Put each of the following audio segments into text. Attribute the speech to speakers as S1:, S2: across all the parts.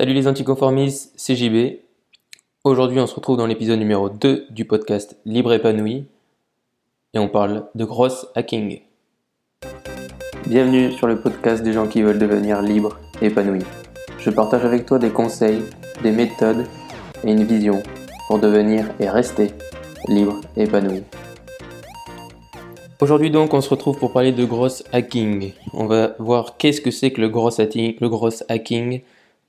S1: Salut les anticonformistes, c'est JB. Aujourd'hui, on se retrouve dans l'épisode numéro 2 du podcast Libre épanoui et on parle de gross hacking. Bienvenue sur le podcast des gens qui veulent devenir libres et épanouis. Je partage avec toi des conseils, des méthodes et une vision pour devenir et rester libre et épanoui. Aujourd'hui donc, on se retrouve pour parler de gross hacking. On va voir qu'est-ce que c'est que le gross hacking,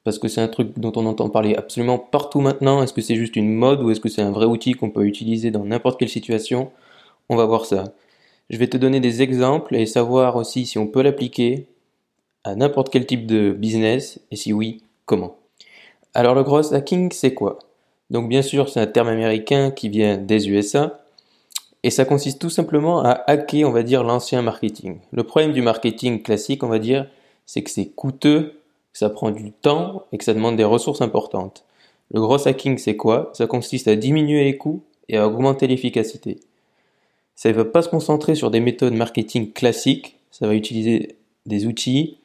S1: parce que c'est un truc dont on entend parler absolument partout maintenant. Est-ce que c'est juste une mode ou est-ce que c'est un vrai outil qu'on peut utiliser dans n'importe quelle situation? On va voir ça. Je vais te donner des exemples et savoir aussi si on peut l'appliquer à n'importe quel type de business et si oui, comment. Alors le gross hacking, c'est quoi? Donc bien sûr, c'est un terme américain qui vient des USA et ça consiste tout simplement à hacker, on va dire, l'ancien marketing. Le problème du marketing classique, on va dire, c'est que c'est coûteux, ça prend du temps et que ça demande des ressources importantes. Le gros hacking, c'est quoi? Ça consiste à diminuer les coûts et à augmenter l'efficacité. Ça ne va pas se concentrer sur des méthodes marketing classiques, ça va utiliser des outils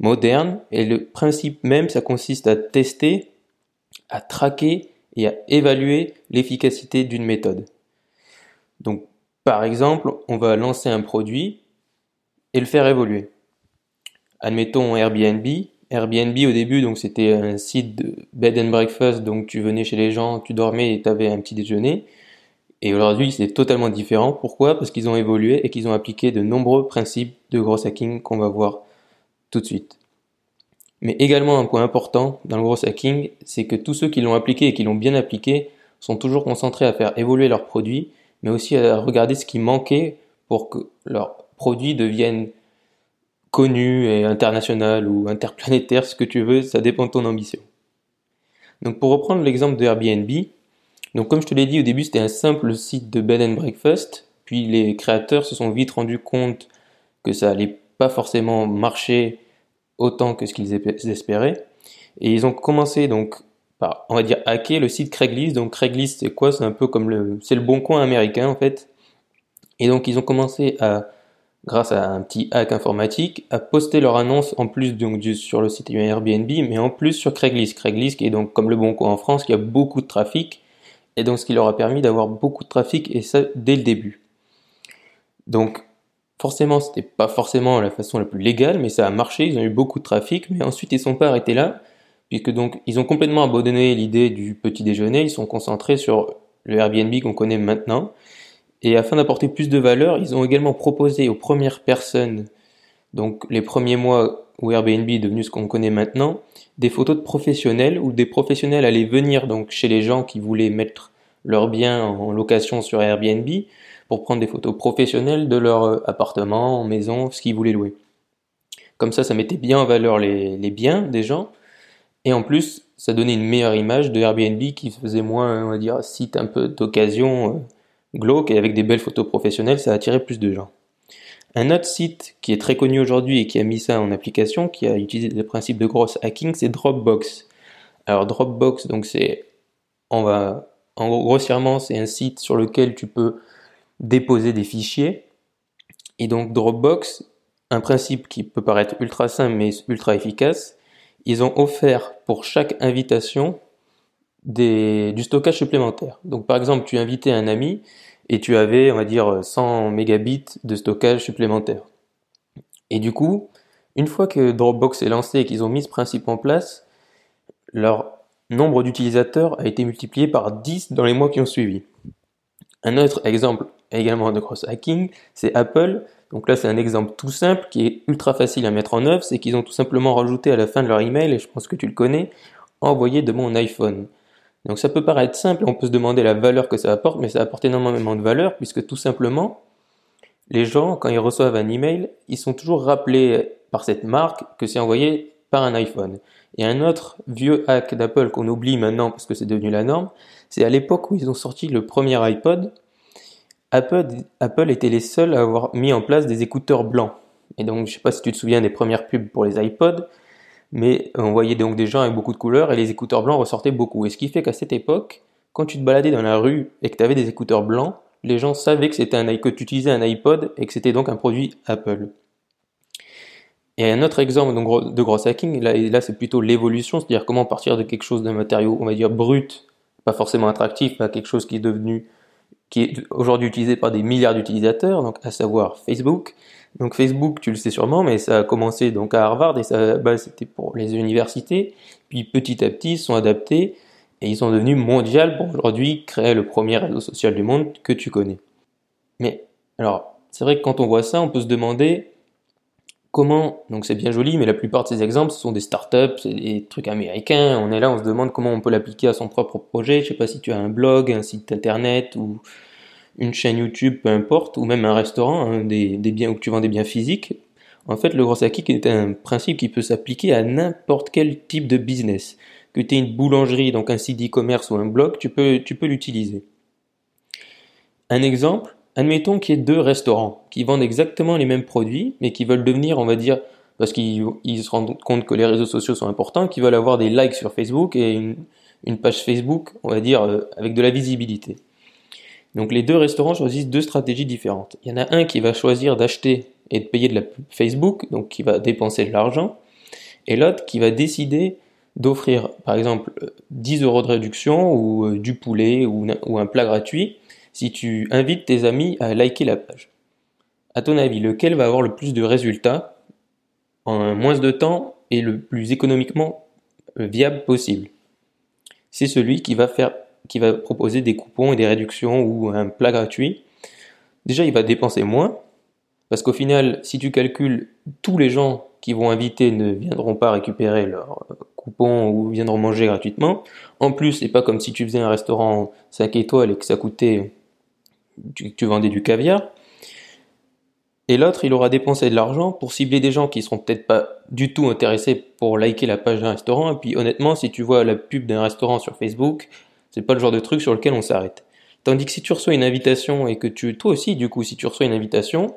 S1: modernes et le principe même, ça consiste à tester, à traquer et à évaluer l'efficacité d'une méthode. Donc, par exemple, on va lancer un produit et le faire évoluer. Admettons Airbnb. Airbnb au début, donc c'était un site de bed and breakfast, donc tu venais chez les gens, tu dormais et tu avais un petit déjeuner. Et aujourd'hui, c'est totalement différent. Pourquoi? Parce qu'ils ont évolué et qu'ils ont appliqué de nombreux principes de gros hacking qu'on va voir tout de suite. Mais également un point important dans le gros hacking, c'est que tous ceux qui l'ont appliqué et qui l'ont bien appliqué sont toujours concentrés à faire évoluer leurs produits mais aussi à regarder ce qui manquait pour que leurs produits deviennent connus et international ou interplanétaires, ce que tu veux, ça dépend de ton ambition. Donc pour reprendre l'exemple de Airbnb, donc comme je te l'ai dit au début, c'était un simple site de bed and breakfast, puis les créateurs se sont vite rendus compte que ça allait pas forcément marcher autant que ce qu'ils espéraient, et ils ont commencé donc on va dire, hacker le site Craigslist. Donc Craigslist, c'est quoi? C'est un peu comme le, c'est le bon coin américain en fait. Et donc ils ont commencé à, grâce à un petit hack informatique, à poster leur annonce en plus donc sur le site Airbnb, mais en plus sur Craigslist. Craigslist qui est donc comme le bon coin en France, qui a beaucoup de trafic, et donc ce qui leur a permis d'avoir beaucoup de trafic et ça dès le début. Donc forcément, c'était pas forcément la façon la plus légale, mais ça a marché. Ils ont eu beaucoup de trafic, mais ensuite ils sont pas arrêtés là puisque donc ils ont complètement abandonné l'idée du petit déjeuner, ils sont concentrés sur le Airbnb qu'on connaît maintenant. Et afin d'apporter plus de valeur, ils ont également proposé aux premières personnes, donc les premiers mois où Airbnb est devenu ce qu'on connaît maintenant, des photos de professionnels où des professionnels allaient venir donc chez les gens qui voulaient mettre leurs biens en location sur Airbnb pour prendre des photos professionnelles de leur appartement, maison, ce qu'ils voulaient louer. Comme ça, ça mettait bien en valeur les, les biens des gens et en plus, ça donnait une meilleure image de Airbnb qui faisait moins, on va dire, site un peu d'occasion euh, glauque et avec des belles photos professionnelles, ça attirait plus de gens. Un autre site qui est très connu aujourd'hui et qui a mis ça en application, qui a utilisé le principe de gross hacking, c'est Dropbox. Alors Dropbox, donc c'est, on va, en gros, grossièrement, c'est un site sur lequel tu peux déposer des fichiers. Et donc Dropbox, un principe qui peut paraître ultra simple mais ultra efficace, ils ont offert pour chaque invitation du stockage supplémentaire. Donc par exemple, tu invitais un ami et tu avais, on va dire, 100 mégabits de stockage supplémentaire. Et du coup, une fois que Dropbox est lancé et qu'ils ont mis ce principe en place, leur nombre d'utilisateurs a été multiplié par 10 dans les mois qui ont suivi. Un autre exemple également de cross hacking, c'est Apple donc là, c'est un exemple tout simple qui est ultra facile à mettre en œuvre, c'est qu'ils ont tout simplement rajouté à la fin de leur email, et je pense que tu le connais, envoyer de mon iPhone. Donc ça peut paraître simple, on peut se demander la valeur que ça apporte, mais ça apporte énormément de valeur, puisque tout simplement, les gens, quand ils reçoivent un email, ils sont toujours rappelés par cette marque que c'est envoyé par un iPhone. Et un autre vieux hack d'Apple qu'on oublie maintenant parce que c'est devenu la norme, c'est à l'époque où ils ont sorti le premier iPod, Apple, était les seuls à avoir mis en place des écouteurs blancs. Et donc, je sais pas si tu te souviens des premières pubs pour les iPods, mais on voyait donc des gens avec beaucoup de couleurs et les écouteurs blancs ressortaient beaucoup. Et ce qui fait qu'à cette époque, quand tu te baladais dans la rue et que tu avais des écouteurs blancs, les gens savaient que c'était un que tu utilisais un iPod et que c'était donc un produit Apple. Et un autre exemple de gros hacking, là, c'est plutôt l'évolution, c'est-à-dire comment partir de quelque chose d'un matériau, on va dire brut, pas forcément attractif, pas quelque chose qui est devenu, qui est aujourd'hui utilisé par des milliards d'utilisateurs, donc à savoir Facebook. Donc Facebook, tu le sais sûrement, mais ça a commencé donc à Harvard et ça, bah, c'était pour les universités. Puis petit à petit, ils sont adaptés et ils sont devenus mondiaux pour aujourd'hui créer le premier réseau social du monde que tu connais. Mais alors, c'est vrai que quand on voit ça, on peut se demander comment, donc c'est bien joli, mais la plupart de ces exemples, ce sont des startups, c'est des trucs américains. On est là, on se demande comment on peut l'appliquer à son propre projet. Je sais pas si tu as un blog, un site internet ou une chaîne YouTube, peu importe, ou même un restaurant, hein, des, biens où tu vends des biens physiques. En fait, le gros hacking est un principe qui peut s'appliquer à n'importe quel type de business. Que tu aies une boulangerie, donc un site e-commerce ou un blog, tu peux, tu peux l'utiliser. Un exemple, Admettons qu'il y ait deux restaurants qui vendent exactement les mêmes produits, mais qui veulent devenir, on va dire, parce qu'ils se rendent compte que les réseaux sociaux sont importants, qui veulent avoir des likes sur Facebook et une, page Facebook, on va dire, euh, avec de la visibilité. Donc les deux restaurants choisissent deux stratégies différentes. Il y en a un qui va choisir d'acheter et de payer de la Facebook, donc qui va dépenser de l'argent, et l'autre qui va décider d'offrir, par exemple, 10 euros de réduction ou euh, du poulet ou un plat gratuit si tu invites tes amis à liker la page. À ton avis, lequel va avoir le plus de résultats en moins de temps et le plus économiquement euh, viable possible? C'est celui qui va faire qui va proposer des coupons et des réductions ou un plat gratuit. Déjà, il va dépenser moins parce qu'au final, si tu calcules tous les gens qui vont inviter ne viendront pas récupérer leur euh, coupon ou viendront manger gratuitement. En plus, c'est pas comme si tu faisais un restaurant 5 étoiles et que ça coûtait tu, vendais du caviar. Et l'autre, il aura dépensé de l'argent pour cibler des gens qui seront peut-être pas du tout intéressés pour liker la page d'un restaurant. Et puis honnêtement, si tu vois la pub d'un restaurant sur Facebook, c'est pas le genre de truc sur lequel on s'arrête. Tandis que si tu reçois une invitation et que tu, toi aussi, du coup, si tu reçois une invitation,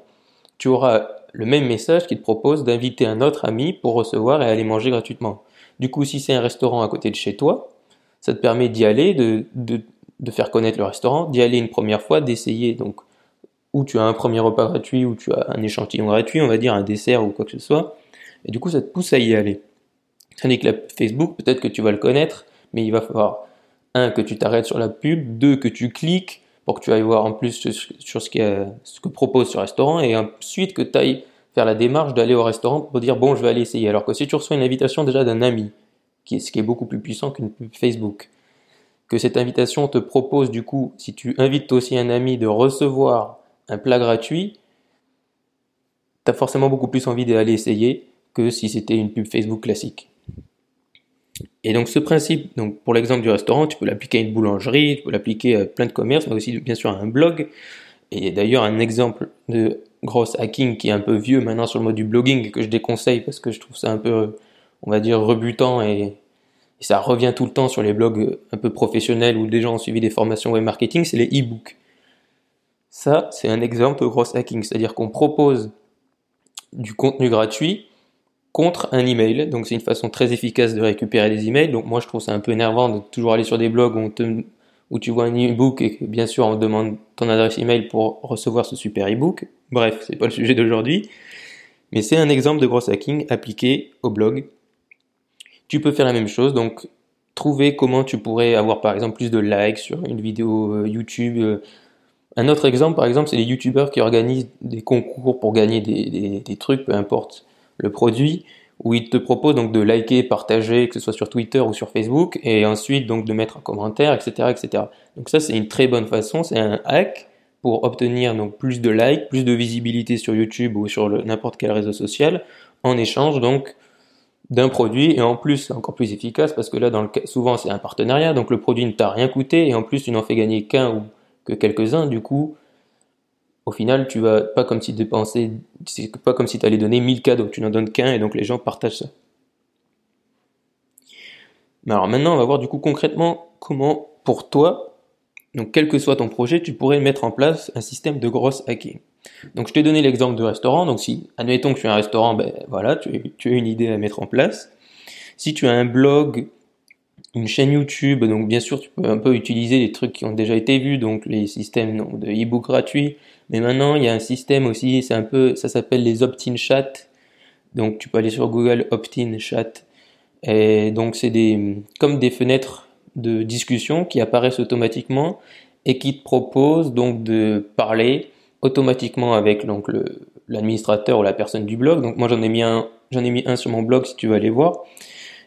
S1: tu auras le même message qui te propose d'inviter un autre ami pour recevoir et aller manger gratuitement. Du coup, si c'est un restaurant à côté de chez toi, ça te permet d'y aller, de, de, de faire connaître le restaurant, d'y aller une première fois, d'essayer donc où tu as un premier repas gratuit, ou tu as un échantillon gratuit, on va dire un dessert ou quoi que ce soit, et du coup ça te pousse à y aller. Tandis que la Facebook, peut-être que tu vas le connaître, mais il va falloir un que tu t'arrêtes sur la pub, deux que tu cliques pour que tu ailles voir en plus sur ce, ce que propose ce restaurant, et ensuite que tu ailles faire la démarche d'aller au restaurant pour dire bon je vais aller essayer. Alors que si tu reçois une invitation déjà d'un ami, qui est, ce qui est beaucoup plus puissant qu'une pub Facebook, que cette invitation te propose du coup, si tu invites aussi un ami de recevoir un plat gratuit, tu as forcément beaucoup plus envie d'aller essayer que si c'était une pub Facebook classique. Et donc ce principe, donc pour l'exemple du restaurant, tu peux l'appliquer à une boulangerie, tu peux l'appliquer à plein de commerces, mais aussi bien sûr à un blog. Et d'ailleurs un exemple de gros hacking qui est un peu vieux maintenant sur le mode du blogging que je déconseille parce que je trouve ça un peu, on va dire, rebutant et ça revient tout le temps sur les blogs un peu professionnels où des gens ont suivi des formations web marketing, c'est les e-books. Ça, c'est un exemple de gros hacking, c'est-à-dire qu'on propose du contenu gratuit contre un email. Donc c'est une façon très efficace de récupérer des emails. Donc moi je trouve ça un peu énervant de toujours aller sur des blogs où, tu vois un e-book et que bien sûr on demande ton adresse email pour recevoir ce super e-book. Bref, c'est pas le sujet d'aujourd'hui. Mais c'est un exemple de gros hacking appliqué au blog tu peux faire la même chose, donc trouver comment tu pourrais avoir par exemple plus de likes sur une vidéo euh, YouTube. Euh. Un autre exemple, par exemple, c'est les YouTubeurs qui organisent des concours pour gagner des, trucs, peu importe le produit, où ils te proposent donc de liker, partager, que ce soit sur Twitter ou sur Facebook, et ensuite donc de mettre un commentaire, etc., etc. Donc ça, c'est une très bonne façon, c'est un hack pour obtenir donc plus de likes, plus de visibilité sur YouTube ou sur n'importe quel réseau social, en échange donc d'un produit et en plus c'est encore plus efficace parce que là dans le souvent c'est un partenariat donc le produit ne t'a rien coûté et en plus tu n'en fais gagner qu'un ou que quelques-uns du coup au final tu vas pas comme si dépenser c'est pas comme si tu allais donner 1000 cadeaux tu n'en donnes qu'un et donc les gens partagent ça mais alors maintenant on va voir du coup concrètement comment pour toi donc quel que soit ton projet tu pourrais mettre en place un système de grosse hacking donc je t'ai donné l'exemple de restaurant. Donc si, admettons que tu as un restaurant, ben voilà, tu as une idée à mettre en place. Si tu as un blog, une chaîne YouTube, donc bien sûr tu peux un peu utiliser les trucs qui ont déjà été vus, donc les systèmes de e-book gratuits. Mais maintenant il y a un système aussi, c'est un peu, ça s'appelle les opt-in chat. Donc tu peux aller sur Google Opt-in Chat. Et donc c'est des comme des fenêtres de discussion qui apparaissent automatiquement et qui te proposent donc de parler automatiquement avec donc l'administrateur ou la personne du blog. Donc moi j'en ai mis un j'en ai mis un sur mon blog si tu veux aller voir.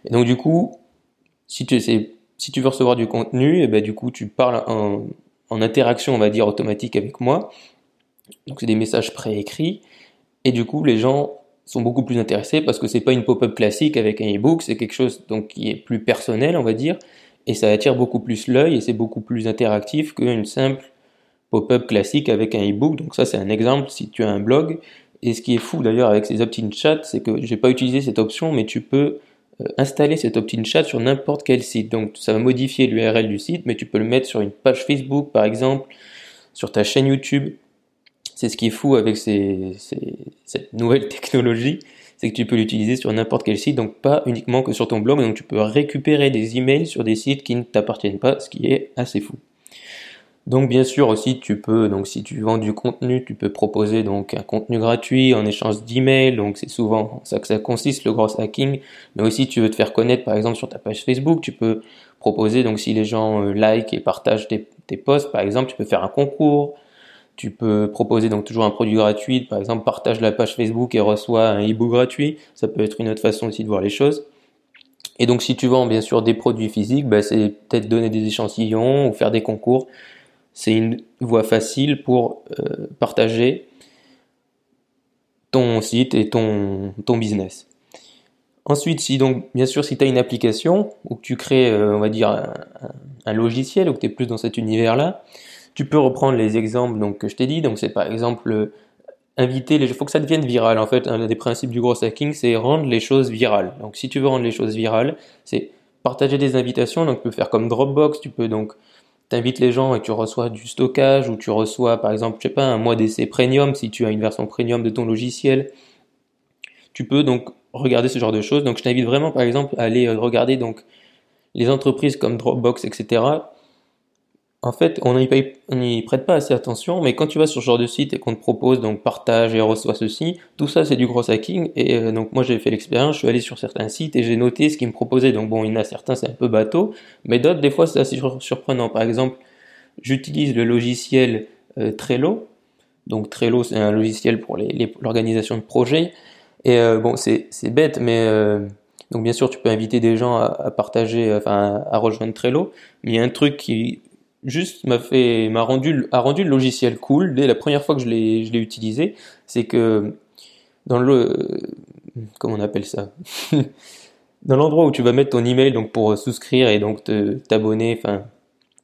S1: Et donc du coup, si tu veux recevoir du contenu, et ben du coup tu parles en, interaction on va dire automatique avec moi. Donc c'est des messages préécrits et du coup les gens sont beaucoup plus intéressés parce que c'est pas une pop-up classique avec un e-book, c'est quelque chose donc qui est plus personnel, on va dire, et ça attire beaucoup plus l'œil et c'est beaucoup plus interactif qu'une simple pop-up classique avec un e-book. Donc ça c'est un exemple si tu as un blog. Et ce qui est fou d'ailleurs avec ces opt-in chat, c'est que j'ai pas utilisé cette option, mais tu peux installer cet opt-in chat sur n'importe quel site. Donc ça va modifier l'URL du site, mais tu peux le mettre sur une page Facebook par exemple, sur ta chaîne YouTube c'est ce qui est fou avec cette nouvelle technologie, c'est que tu peux l'utiliser sur n'importe quel site, donc pas uniquement que sur ton blog, donc tu peux récupérer des emails sur des sites qui ne t'appartiennent pas, ce qui est assez fou. Donc bien sûr aussi tu peux donc si tu vends du contenu, tu peux proposer donc un contenu gratuit en échange d'emails, donc c'est souvent ça que ça consiste le gros hacking, mais aussi tu veux te faire connaître par exemple sur ta page Facebook, tu peux proposer donc si les gens euh, like et partagent tes, posts par exemple, tu peux faire un concours, tu peux proposer donc toujours un produit gratuit, par exemple partage la page Facebook et reçois un e-book gratuit. Ça peut être une autre façon aussi de voir les choses. Et donc si tu vends bien sûr des produits physiques, bah, c'est peut-être donner des échantillons ou faire des concours. C'est une voie facile pour euh, partager ton site et ton, business. Ensuite, si donc, bien sûr, si tu as une application ou que tu crées, euh, un logiciel ou que tu es plus dans cet univers-là, tu peux reprendre les exemples donc, que je t'ai dit. Donc, c'est par exemple euh, inviter les. Il faut que ça devienne viral. En fait, un des principes du gros hacking, c'est rendre les choses virales. Donc, si tu veux rendre les choses virales, c'est partager des invitations. Donc, tu peux faire comme Dropbox. Tu peux donc t'invites les gens et tu reçois du stockage ou tu reçois, par exemple, je sais pas, un mois d'essai premium si tu as une version premium de ton logiciel. Tu peux donc regarder ce genre de choses. Donc, je t'invite vraiment, par exemple, à aller euh, regarder donc les entreprises comme Dropbox, etc en fait, on n'y prête pas assez attention, mais quand tu vas sur ce genre de site et qu'on te propose donc partage et reçoit ceci, tout ça c'est du gros hacking. Et euh, donc moi j'ai fait l'expérience, je suis allé sur certains sites et j'ai noté ce qu'ils me proposaient. Donc bon, il y en a certains c'est un peu bateau, mais d'autres des fois c'est assez surprenant. Par exemple, j'utilise le logiciel euh, Trello. Donc Trello c'est un logiciel pour l'organisation de projets. Et euh, bon c'est bête, mais donc bien sûr tu peux inviter des gens à, à partager, enfin à rejoindre Trello. Mais il y a un truc qui juste m'a fait m'a rendu a rendu le logiciel cool dès la première fois que je l'ai je l'ai utilisé. C'est que dans le comment on appelle ça? Dans l'endroit où tu vas mettre ton email donc pour souscrire et donc t'abonner enfin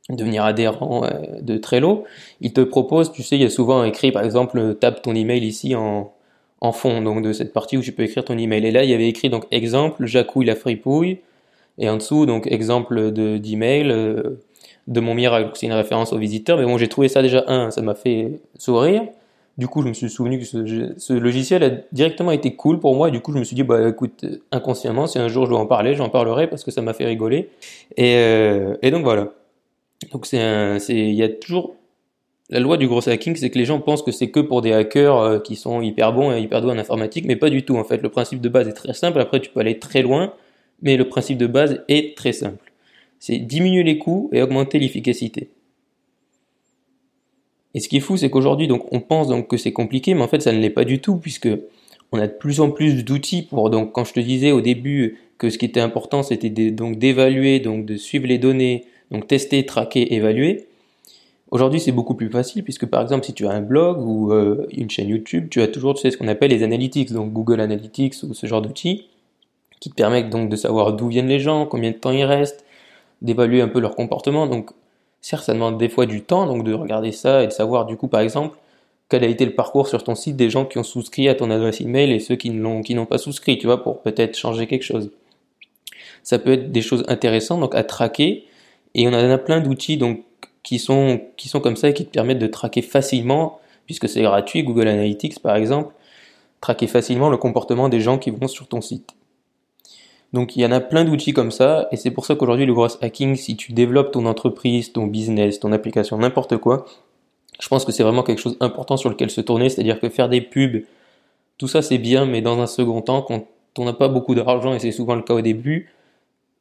S1: devenir adhérent euh, de Trello il te propose tu sais il y a souvent écrit par exemple tape ton email ici en en fond donc de cette partie où tu peux écrire ton email. Et là il y avait écrit donc exemple Jacouille la fripouille et en dessous donc exemple de d'email euh, de mon miracle. C'est une référence aux visiteurs, mais bon, j'ai trouvé ça déjà, un, ça m'a fait sourire. Du coup, je me suis souvenu que ce, logiciel a directement été cool pour moi, du coup, je me suis dit, bah écoute, inconsciemment, si un jour je dois en parler, j'en parlerai parce que ça m'a fait rigoler. Et, euh, et donc voilà. Donc c'est il y a toujours la loi du gros hacking, c'est que les gens pensent que c'est que pour des hackers euh, qui sont hyper bons et hyper doués en informatique, mais pas du tout en fait. Le principe de base est très simple. Après, tu peux aller très loin, mais le principe de base est très simple c'est diminuer les coûts et augmenter l'efficacité. Et ce qui est fou, c'est qu'aujourd'hui, donc, on pense donc que c'est compliqué, mais en fait, ça ne l'est pas du tout, puisque on a de plus en plus d'outils pour, donc, quand je te disais au début que ce qui était important, c'était donc d'évaluer, donc de suivre les données, donc tester, traquer, évaluer. Aujourd'hui, c'est beaucoup plus facile, puisque par exemple, si tu as un blog ou euh, une chaîne YouTube, tu as toujours, ce qu'on appelle les analytics, donc Google Analytics ou ce genre d'outils, qui te permettent donc de savoir d'où viennent les gens, combien de temps ils restent, d'évaluer un peu leur comportement. Donc, certes, ça demande des fois du temps, donc de regarder ça et de savoir, du coup, par exemple, quel a été le parcours sur ton site des gens qui ont souscrit à ton adresse email et ceux qui n'ont pas souscrit, tu vois, pour peut-être changer quelque chose. Ça peut être des choses intéressantes donc à traquer et on en a plein d'outils donc qui sont qui sont comme ça et qui te permettent de traquer facilement puisque c'est gratuit Google Analytics par exemple, traquer facilement le comportement des gens qui vont sur ton site. Donc il y en a plein d'outils comme ça, et c'est pour ça qu'aujourd'hui le gros hacking, si tu développes ton entreprise, ton business, ton application, n'importe quoi, je pense que c'est vraiment quelque chose d'important sur lequel se tourner, c'est-à-dire que faire des pubs tout ça c'est bien, mais dans un second temps, quand on n'a pas beaucoup d'argent, et c'est souvent le cas au début,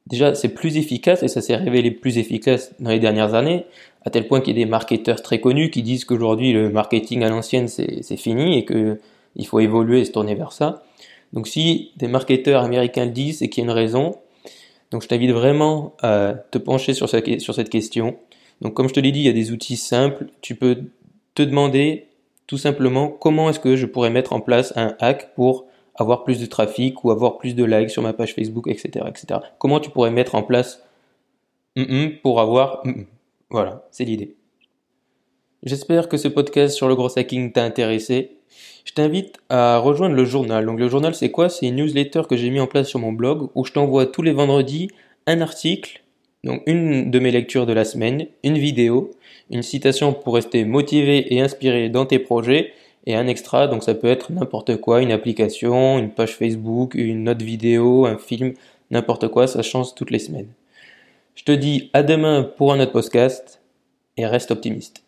S1: déjà c'est plus efficace, et ça s'est révélé plus efficace dans les dernières années, à tel point qu'il y a des marketeurs très connus qui disent qu'aujourd'hui le marketing à l'ancienne c'est fini et qu'il faut évoluer et se tourner vers ça. Donc si des marketeurs américains le disent, c'est qu'il y a une raison. Donc je t'invite vraiment à te pencher sur, sur cette question. Donc comme je te l'ai dit, il y a des outils simples. Tu peux te demander tout simplement comment est-ce que je pourrais mettre en place un hack pour avoir plus de trafic ou avoir plus de likes sur ma page Facebook, etc. etc. Comment tu pourrais mettre en place pour avoir... Voilà, c'est l'idée. J'espère que ce podcast sur le gros hacking t'a intéressé. Je t'invite à rejoindre le journal. Donc le journal c'est quoi? C'est une newsletter que j'ai mis en place sur mon blog où je t'envoie tous les vendredis un article, donc une de mes lectures de la semaine, une vidéo, une citation pour rester motivé et inspiré dans tes projets et un extra, donc ça peut être n'importe quoi, une application, une page Facebook, une note vidéo, un film, n'importe quoi, ça change toutes les semaines. Je te dis à demain pour un autre podcast et reste optimiste.